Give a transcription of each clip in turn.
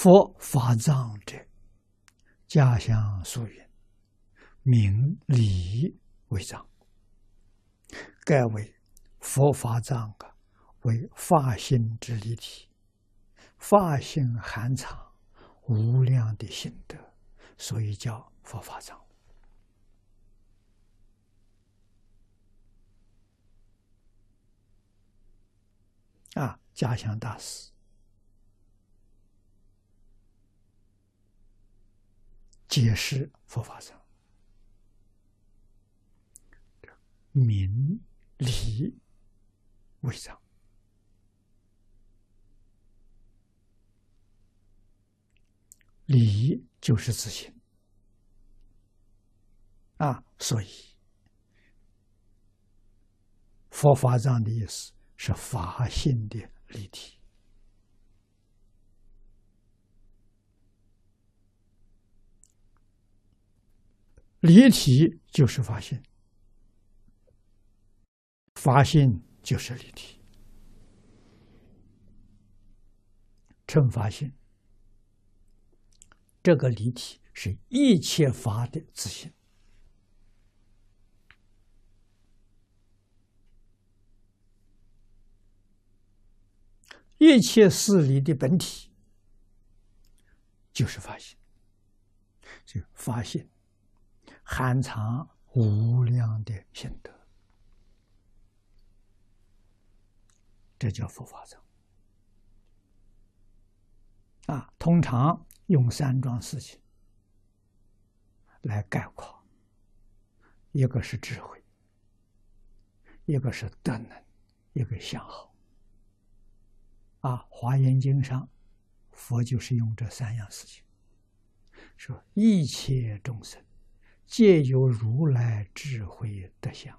佛法藏者，家乡宿云，名理为藏。盖为佛法藏啊，为法性之立体，法性含藏无量的心德，所以叫佛法藏。啊，家乡大师。解释佛法上，明理为藏，理就是自信。啊，所以佛法藏的意思是法性的立体。离体就是发现，发现就是离体，称发现。这个离体是一切法的自信，一切事理的本体就是发现，就发现。含藏无量的心得，这叫佛法藏。啊，通常用三桩事情来概括：一个是智慧，一个是德能，一个相好。啊，《华严经》上，佛就是用这三样事情，说一切众生。皆有如来智慧德相，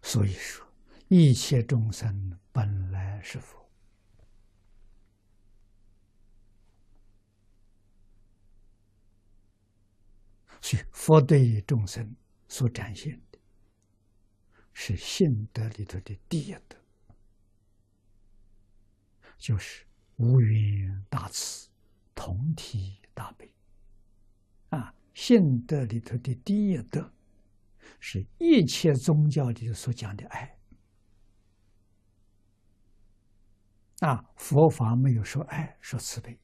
所以说一切众生本来是佛，所以佛对众生所展现的，是性德里头的第一德，就是无缘大慈。同体大悲，啊，信德里头的第一德，是一切宗教里头所讲的爱。啊，佛法没有说爱，说慈悲。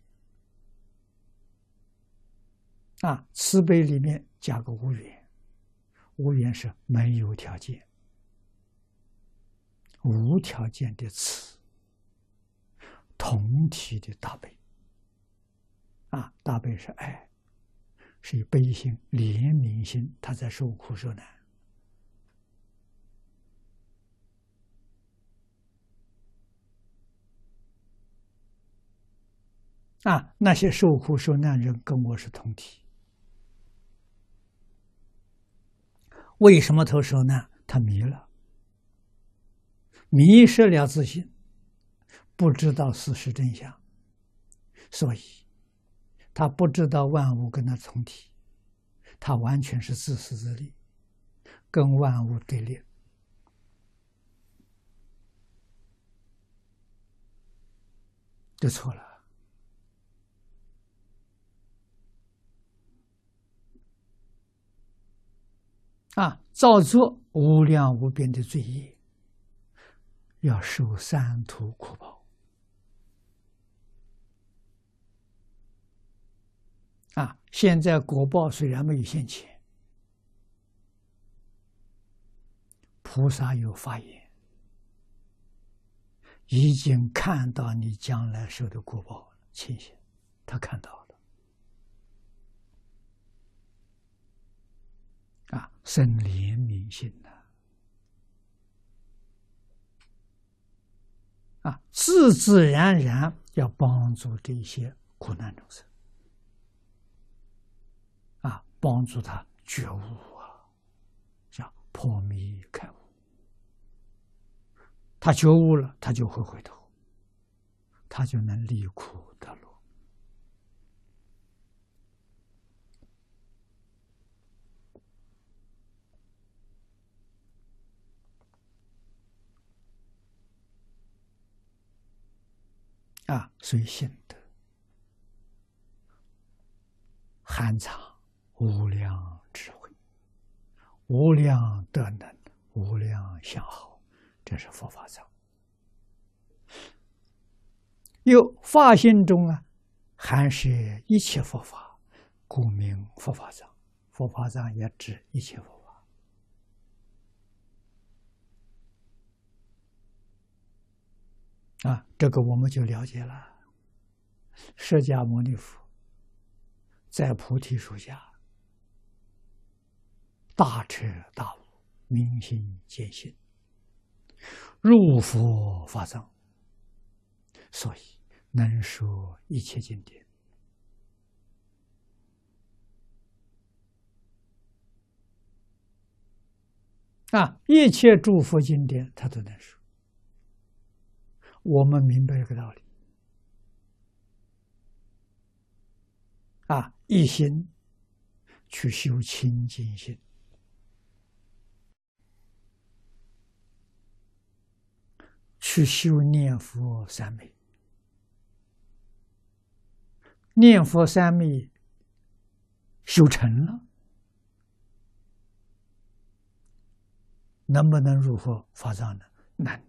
啊，慈悲里面加个无缘，无缘是没有条件，无条件的慈，同体的大悲。啊，大悲是爱，是以悲心、怜悯心，他在受苦受难。啊，那些受苦受难人跟我是同体。为什么投受难？他迷了，迷失了自信，不知道事实真相，所以。他不知道万物跟他同体，他完全是自私自利，跟万物对立，就错了。啊，造作无量无边的罪业，要受三途苦报。啊！现在果报虽然没有现前，菩萨有发言，已经看到你将来受的果报情形，他看到了。啊，生怜悯心呐！啊，自自然然要帮助这些苦难众生。帮助他觉悟啊，像破迷开悟。他觉悟了，他就会回头，他就能离苦得乐。啊，随性德，含藏无量智慧，无量德能，无量相好，这是佛法藏。又法性中啊，含摄一切佛法，故名佛法藏。佛法藏也指一切佛法啊，这个我们就了解了。释迦牟尼佛在菩提树下，大彻大悟，明心见性，入佛法藏，所以能说一切经典。啊，一切诸佛经典，他都能说。我们明白这个道理。啊，一心去修清净心，去修念佛三昧，念佛三昧修成了。能不能入佛法藏呢？难。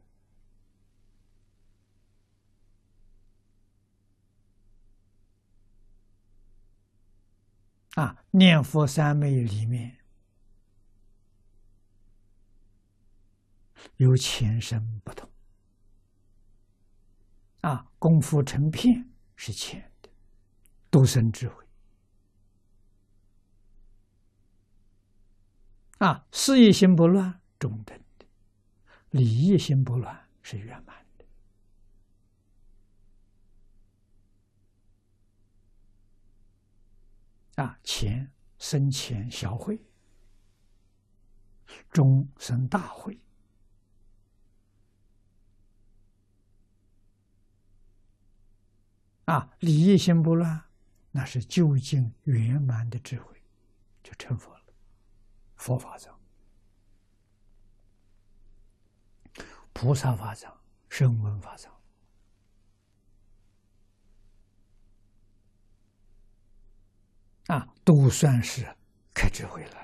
啊，念佛三昧里面有前生不。啊，功夫成片是浅的，独生智慧。啊，事业心不乱。中等的，礼义心不乱是圆满的。啊，前生前小会，中生大会。啊，礼义心不乱，那是究竟圆满的智慧，就成佛了，佛法藏。菩萨法藏、声闻法藏啊，都算是开智慧了。